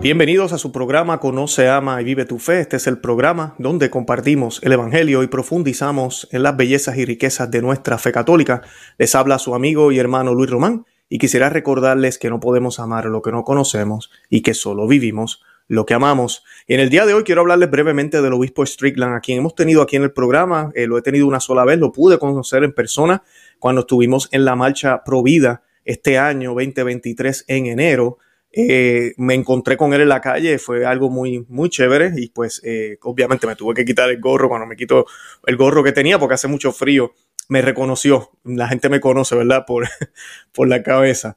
Bienvenidos a su programa Conoce, Ama y Vive tu Fe. Este es el programa donde compartimos el Evangelio y profundizamos en las bellezas y riquezas de nuestra fe católica. Les habla su amigo y hermano Luis Román y quisiera recordarles que no podemos amar lo que no conocemos y que solo vivimos lo que amamos. Y en el día de hoy quiero hablarles brevemente del obispo Strickland, a quien hemos tenido aquí en el programa. Eh, lo he tenido una sola vez, lo pude conocer en persona cuando estuvimos en la marcha Provida este año 2023 en enero. Eh, me encontré con él en la calle, fue algo muy, muy chévere y pues eh, obviamente me tuve que quitar el gorro cuando me quito el gorro que tenía porque hace mucho frío. Me reconoció, la gente me conoce, ¿verdad? Por, por la cabeza.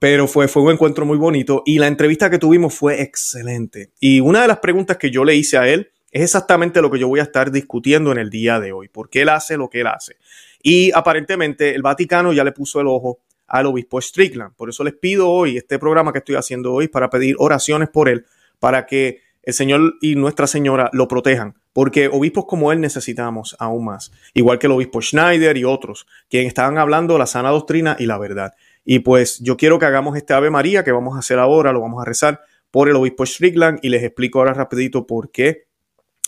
pero fue, fue un encuentro muy bonito y la entrevista que tuvimos fue excelente. Y una de las preguntas que yo le hice a él es exactamente lo que yo voy a estar discutiendo en el día de hoy, por qué él hace lo que él hace. Y aparentemente el Vaticano ya le puso el ojo al obispo Strickland. Por eso les pido hoy este programa que estoy haciendo hoy para pedir oraciones por él, para que el Señor y Nuestra Señora lo protejan, porque obispos como él necesitamos aún más, igual que el obispo Schneider y otros, quienes estaban hablando la sana doctrina y la verdad. Y pues yo quiero que hagamos este Ave María que vamos a hacer ahora, lo vamos a rezar por el obispo Strickland y les explico ahora rapidito por qué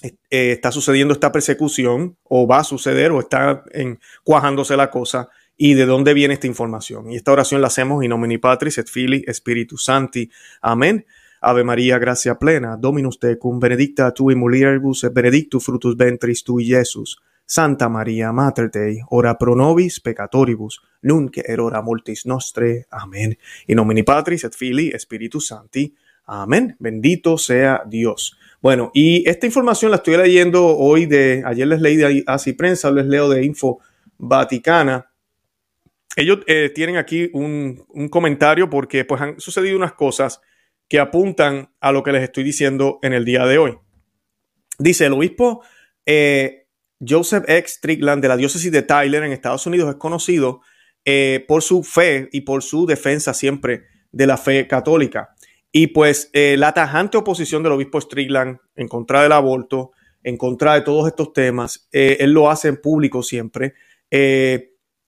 eh, está sucediendo esta persecución o va a suceder o está en, cuajándose la cosa y de dónde viene esta información. Y esta oración la hacemos in nomine Patris et Filii Spiritus Santi. Amén. Ave María, gracia plena, Dominus tecum, benedicta tui mulieribus benedictus frutus ventris tui, Iesus. Santa María, Mater Dei, ora pro nobis peccatoribus, nunc et hora mortis nostre. Amén. In nomine Patris et Filii Spiritus Santi. Amén. Bendito sea Dios. Bueno, y esta información la estoy leyendo hoy de, ayer les leí de así prensa, les leo de Info Vaticana ellos eh, tienen aquí un, comentario porque pues han sucedido unas cosas que apuntan a lo que les estoy diciendo en el día de hoy. Dice el obispo eh, Joseph X. Strickland de la diócesis de Tyler en Estados Unidos es conocido eh, por su fe y por su defensa siempre de la fe católica. Y pues la tajante oposición del obispo Strickland en contra del aborto, en contra de todos estos temas, él lo hace en público siempre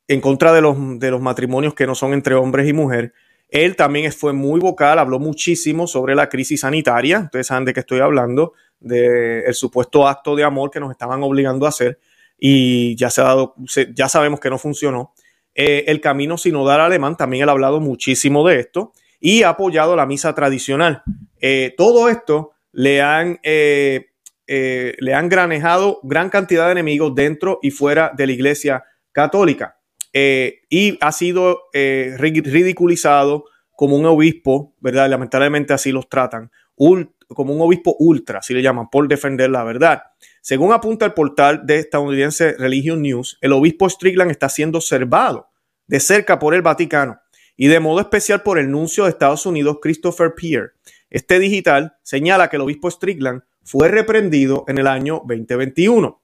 en contra de los, de los matrimonios que no son entre hombres y mujeres. Él también fue muy vocal, habló muchísimo sobre la crisis sanitaria. Ustedes saben de qué estoy hablando, del supuesto acto de amor que nos estaban obligando a hacer y ya, se ha dado, ya sabemos que no funcionó. Eh, el camino sinodal alemán también él ha hablado muchísimo de esto y ha apoyado la misa tradicional. Eh, todo esto le han, eh, le han granejado gran cantidad de enemigos dentro y fuera de la iglesia católica. Eh, y ha sido eh, ridiculizado como un obispo, ¿verdad? Lamentablemente así los tratan, como un obispo ultra, así le llaman, por defender la verdad. Según apunta el portal de estadounidense Religion News, el obispo Strickland está siendo observado de cerca por el Vaticano y de modo especial por el nuncio de Estados Unidos, Christopher Pierre. Este digital señala que el obispo Strickland fue reprendido en el año 2021.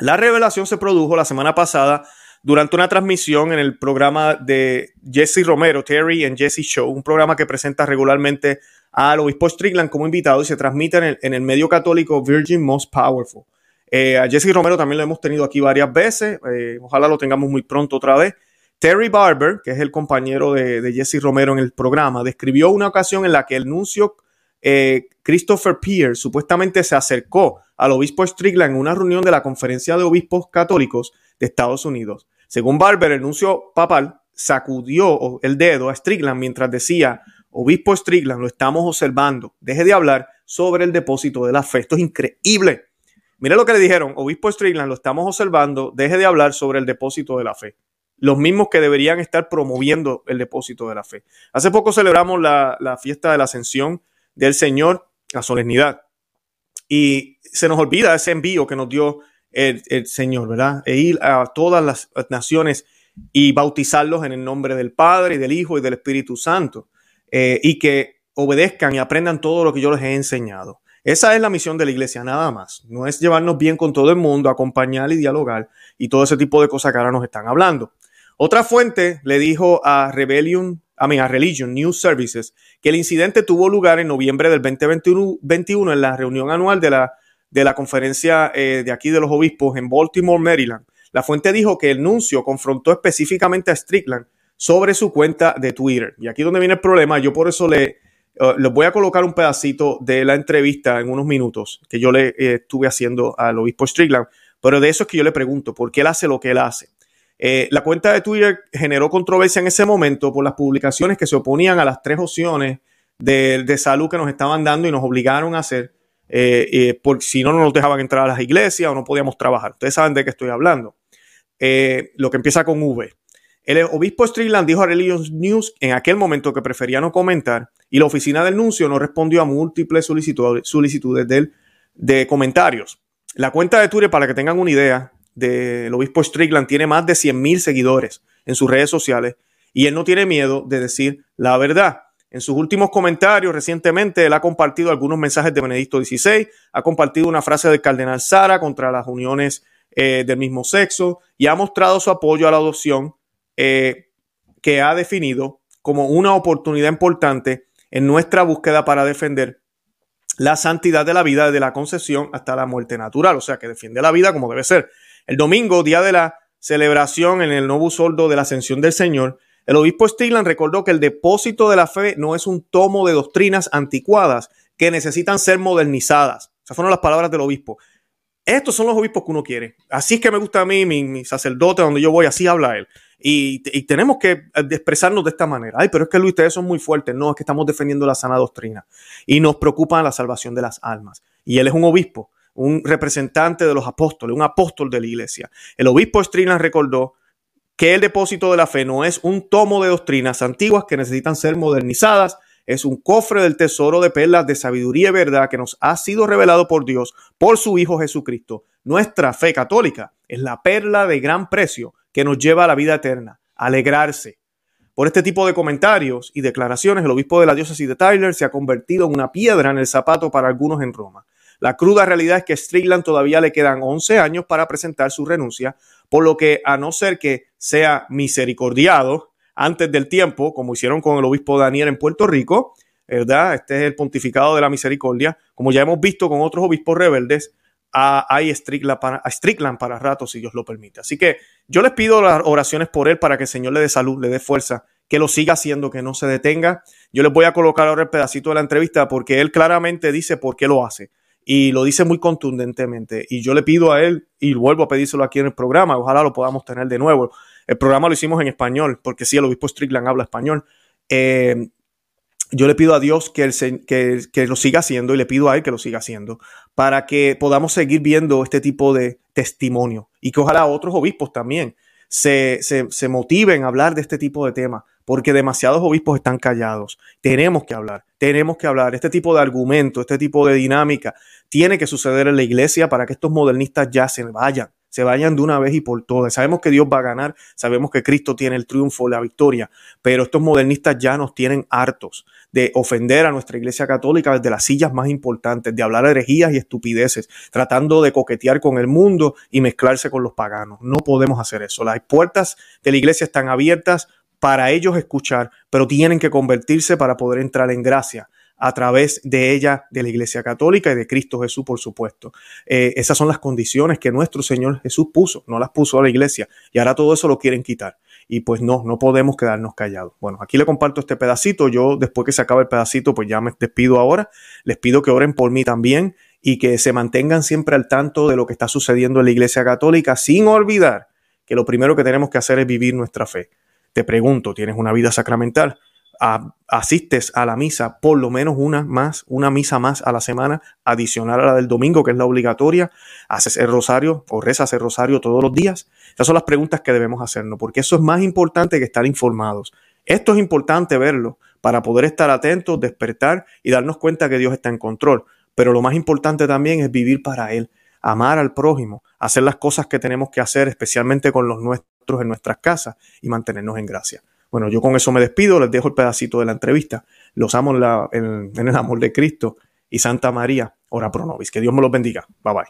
La revelación se produjo la semana pasada durante una transmisión en el programa de Jesse Romero, Terry and Jesse Show, un programa que presenta regularmente al obispo Strickland como invitado y se transmite en el, medio católico Virgin Most Powerful. Eh, a Jesse Romero también lo hemos tenido aquí varias veces, eh, ojalá lo tengamos muy pronto otra vez. Terry Barber, que es el compañero de, Jesse Romero en el programa, describió una ocasión en la que el nuncio eh, Christopher Pierce supuestamente se acercó al obispo Strickland en una reunión de la Conferencia de Obispos Católicos de Estados Unidos. Según Barber, el nuncio papal sacudió el dedo a Strickland mientras decía, obispo Strickland, lo estamos observando, deje de hablar sobre el depósito de la fe. Esto es increíble. Mire lo que le dijeron, obispo Strickland, lo estamos observando, deje de hablar sobre el depósito de la fe. Los mismos que deberían estar promoviendo el depósito de la fe. Hace poco celebramos la, la fiesta de la ascensión del Señor, la solemnidad. Y se nos olvida ese envío que nos dio el, Señor, ¿verdad? E ir a todas las naciones y bautizarlos en el nombre del Padre y del Hijo y del Espíritu Santo. Eh, y que obedezcan y aprendan todo lo que yo les he enseñado. Esa es la misión de la iglesia, nada más. No es llevarnos bien con todo el mundo, acompañar y dialogar y todo ese tipo de cosas que ahora nos están hablando. Otra fuente le dijo a Rebellion, a, mí, a Religion News Services que el incidente tuvo lugar en noviembre del 2021 en la reunión anual de la de la conferencia eh, de aquí de los obispos en Baltimore, Maryland, la fuente dijo que el nuncio confrontó específicamente a Strickland sobre su cuenta de Twitter. Y aquí donde viene el problema, yo por eso le, Uh, les voy a colocar un pedacito de la entrevista en unos minutos que yo le eh, estuve haciendo al obispo Strickland, pero de eso es que yo le pregunto, ¿por qué él hace lo que él hace? Eh, la cuenta de Twitter generó controversia en ese momento por las publicaciones que se oponían a las tres opciones de salud que nos estaban dando y nos obligaron a hacer, eh, por, si no, no nos dejaban entrar a las iglesias o no podíamos trabajar. Ustedes saben de qué estoy hablando. lo que empieza con V. El obispo Strickland dijo a Religion News en aquel momento que prefería no comentar y la oficina del nuncio no respondió a múltiples solicitudes, de, de comentarios. La cuenta de Twitter, para que tengan una idea, del obispo Strickland tiene más de 100.000 seguidores en sus redes sociales y él no tiene miedo de decir la verdad. En sus últimos comentarios recientemente, él ha compartido algunos mensajes de Benedicto XVI, ha compartido una frase del cardenal Sara contra las uniones eh, del mismo sexo y ha mostrado su apoyo a la adopción eh, que ha definido como una oportunidad importante en nuestra búsqueda para defender la santidad de la vida desde la concepción hasta la muerte natural, o sea, que defiende la vida como debe ser. El domingo, día de la celebración en el nuevo soldo de la ascensión del Señor, el obispo Stigland recordó que el depósito de la fe no es un tomo de doctrinas anticuadas que necesitan ser modernizadas. Esas fueron las palabras del obispo. Estos son los obispos que uno quiere. Así es que me gusta a mí, mi, sacerdote, donde yo voy, así habla él. Y, tenemos que eh, expresarnos de esta manera. Ay, pero es que Luis, ustedes son muy fuertes. No, es que estamos defendiendo la sana doctrina. Y nos preocupa la salvación de las almas. Y él es un obispo, un representante de los apóstoles, un apóstol de la iglesia. El obispo Strickland recordó que el depósito de la fe no es un tomo de doctrinas antiguas que necesitan ser modernizadas, es un cofre del tesoro de perlas de sabiduría y verdad que nos ha sido revelado por Dios, por su Hijo Jesucristo. Nuestra fe católica es la perla de gran precio que nos lleva a la vida eterna, alegrarse. Por este tipo de comentarios y declaraciones, el obispo de la diócesis de Tyler se ha convertido en una piedra en el zapato para algunos en Roma. La cruda realidad es que Strickland todavía le quedan 11 años para presentar su renuncia, por lo que a no ser que sea misericordiado, antes del tiempo, como hicieron con el obispo Daniel en Puerto Rico, ¿verdad? Este es el pontificado de la misericordia. Como ya hemos visto con otros obispos rebeldes, hay Strickland para, a para rato, si Dios lo permite. Así que yo les pido las oraciones por él para que el Señor le dé salud, le dé fuerza, que lo siga haciendo, que no se detenga. Yo les voy a colocar ahora el pedacito de la entrevista porque él claramente dice por qué lo hace y lo dice muy contundentemente. Y yo le pido a él, y vuelvo a pedírselo aquí en el programa, ojalá lo podamos tener de nuevo, el programa lo hicimos en español, porque sí, el obispo Strickland habla español. Eh, yo le pido a Dios que, que, lo siga haciendo y le pido a Él que lo siga haciendo para que podamos seguir viendo este tipo de testimonio y que ojalá otros obispos también se, se, motiven a hablar de este tipo de temas, porque demasiados obispos están callados. Tenemos que hablar, tenemos que hablar. Este tipo de argumento, este tipo de dinámica tiene que suceder en la iglesia para que estos modernistas ya se vayan se vayan de una vez y por todas. Sabemos que Dios va a ganar, sabemos que Cristo tiene el triunfo, la victoria, pero estos modernistas ya nos tienen hartos de ofender a nuestra iglesia católica desde las sillas más importantes, de hablar herejías y estupideces, tratando de coquetear con el mundo y mezclarse con los paganos. No podemos hacer eso. Las puertas de la iglesia están abiertas para ellos escuchar, pero tienen que convertirse para poder entrar en gracia a través de ella, de la Iglesia Católica y de Cristo Jesús, por supuesto. Eh, esas son las condiciones que nuestro Señor Jesús puso, no las puso a la Iglesia, y ahora todo eso lo quieren quitar. Y pues no, no podemos quedarnos callados. Bueno, aquí le comparto este pedacito. Yo, después que se acabe el pedacito, pues ya me despido ahora. Les pido que oren por mí también y que se mantengan siempre al tanto de lo que está sucediendo en la Iglesia Católica, sin olvidar que lo primero que tenemos que hacer es vivir nuestra fe. Te pregunto, ¿tienes una vida sacramental? Asistes a la misa por lo menos una más, una misa más a la semana, adicional a la del domingo, que es la obligatoria, haces el rosario o rezas el rosario todos los días. Esas son las preguntas que debemos hacernos, porque eso es más importante que estar informados. Esto es importante verlo para poder estar atentos, despertar y darnos cuenta que Dios está en control. Pero lo más importante también es vivir para Él, amar al prójimo, hacer las cosas que tenemos que hacer, especialmente con los nuestros en nuestras casas y mantenernos en gracia. Bueno, yo con eso me despido, les dejo el pedacito de la entrevista. Los amo en, el amor de Cristo y Santa María, ora pro nobis. Que Dios me los bendiga. Bye bye.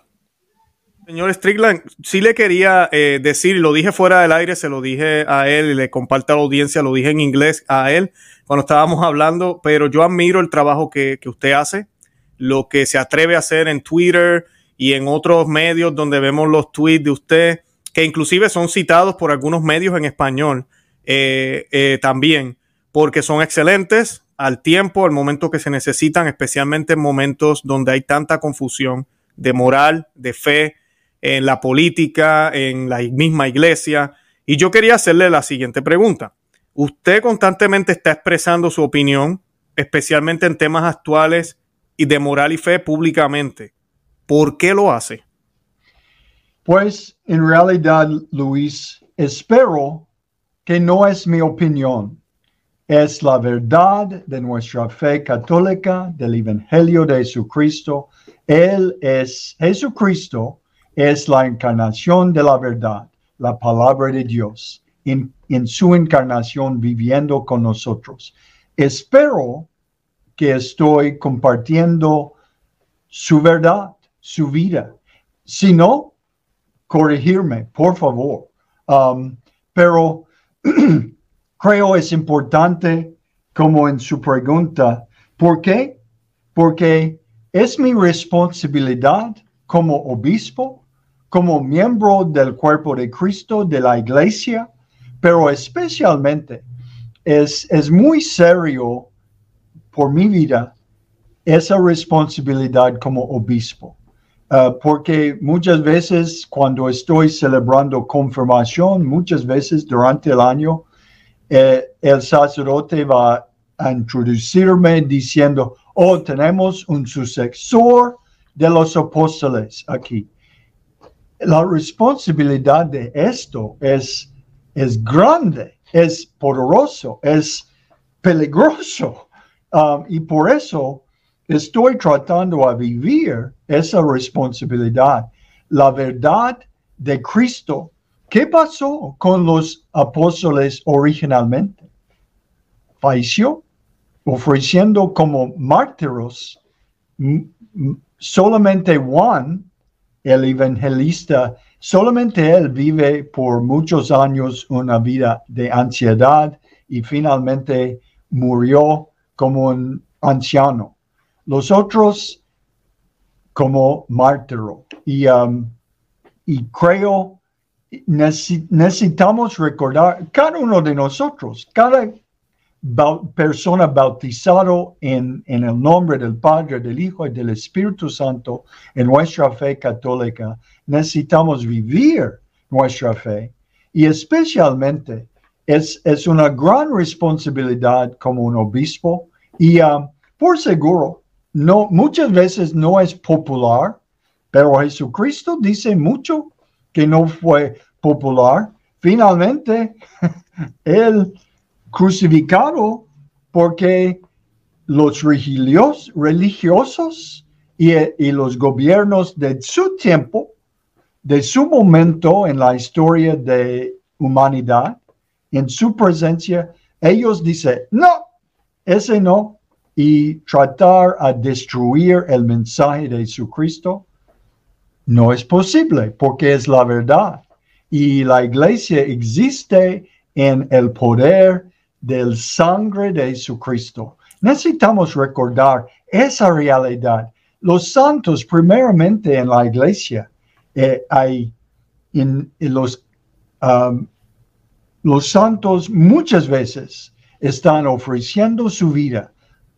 Señor Strickland, sí le quería eh, decir, lo dije fuera del aire, se lo dije a él y le comparto a la audiencia, lo dije en inglés a él cuando estábamos hablando, pero yo admiro el trabajo que, que usted hace, lo que se atreve a hacer en Twitter y en otros medios donde vemos los tweets de usted, que inclusive son citados por algunos medios en español eh, eh, también, porque son excelentes, al tiempo, al momento que se necesitan, especialmente en momentos donde hay tanta confusión de moral, de fe, en la política, en la misma iglesia. Y yo quería hacerle la siguiente pregunta. Usted constantemente está expresando su opinión, especialmente en temas actuales y de moral y fe públicamente. ¿Por qué lo hace? Pues en realidad, Luis, espero que no es mi opinión, es la verdad de nuestra fe católica, del Evangelio de Jesucristo. Él es Jesucristo, es la encarnación de la verdad, la palabra de Dios, en, en su encarnación viviendo con nosotros. Espero que estoy compartiendo su verdad, su vida. Si no, corregirme, por favor. Um, pero creo es importante, como en su pregunta, ¿por qué? Porque es mi responsabilidad como obispo, como miembro del cuerpo de Cristo, de la iglesia, pero especialmente es, es muy serio por mi vida esa responsabilidad como obispo. Uh, porque muchas veces cuando estoy celebrando confirmación, muchas veces durante el año, eh, el sacerdote va a introducirme diciendo, oh, tenemos un sucesor de los apóstoles aquí. La responsabilidad de esto es, es grande, es poderoso, es peligroso. Um, y por eso estoy tratando a vivir esa responsabilidad. La verdad de Cristo. ¿Qué pasó con los apóstoles originalmente? Falleció ofreciendo como mártiros. Solamente Juan, el evangelista, solamente él vive por muchos años una vida de ansiedad y finalmente murió como un anciano. Los otros como mártiro. Y, um, y creo, necesitamos recordar, cada uno de nosotros, cada persona bautizado en, en, el nombre del Padre, del Hijo y del Espíritu Santo en nuestra fe católica, necesitamos vivir nuestra fe y especialmente es, es una gran responsabilidad como un obispo y um, por seguro, no, muchas veces no es popular, pero Jesucristo dice mucho que no fue popular. Finalmente, él crucificado porque los religiosos, y, y, los gobiernos de su tiempo, de su momento en la historia de humanidad, en su presencia, ellos dicen, no, ese no, y tratar a destruir el mensaje de Jesucristo, no es posible porque es la verdad. Y la iglesia existe en el poder del sangre de Jesucristo. Necesitamos recordar esa realidad. Los santos, primeramente en la iglesia, eh, hay en, los, um, los santos muchas veces están ofreciendo su vida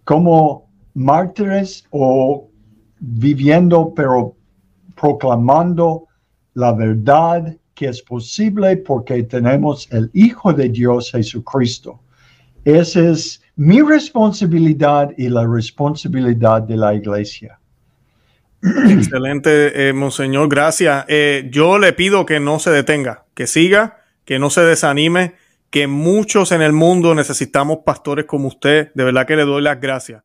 como mártires o viviendo pero proclamando la verdad que es posible porque tenemos el Hijo de Dios Jesucristo. Esa es mi responsabilidad y la responsabilidad de la iglesia. Excelente, eh, Monseñor, gracias. Eh, yo le pido que no se detenga, que siga, que no se desanime que muchos en el mundo necesitamos pastores como usted. De verdad que le doy las gracias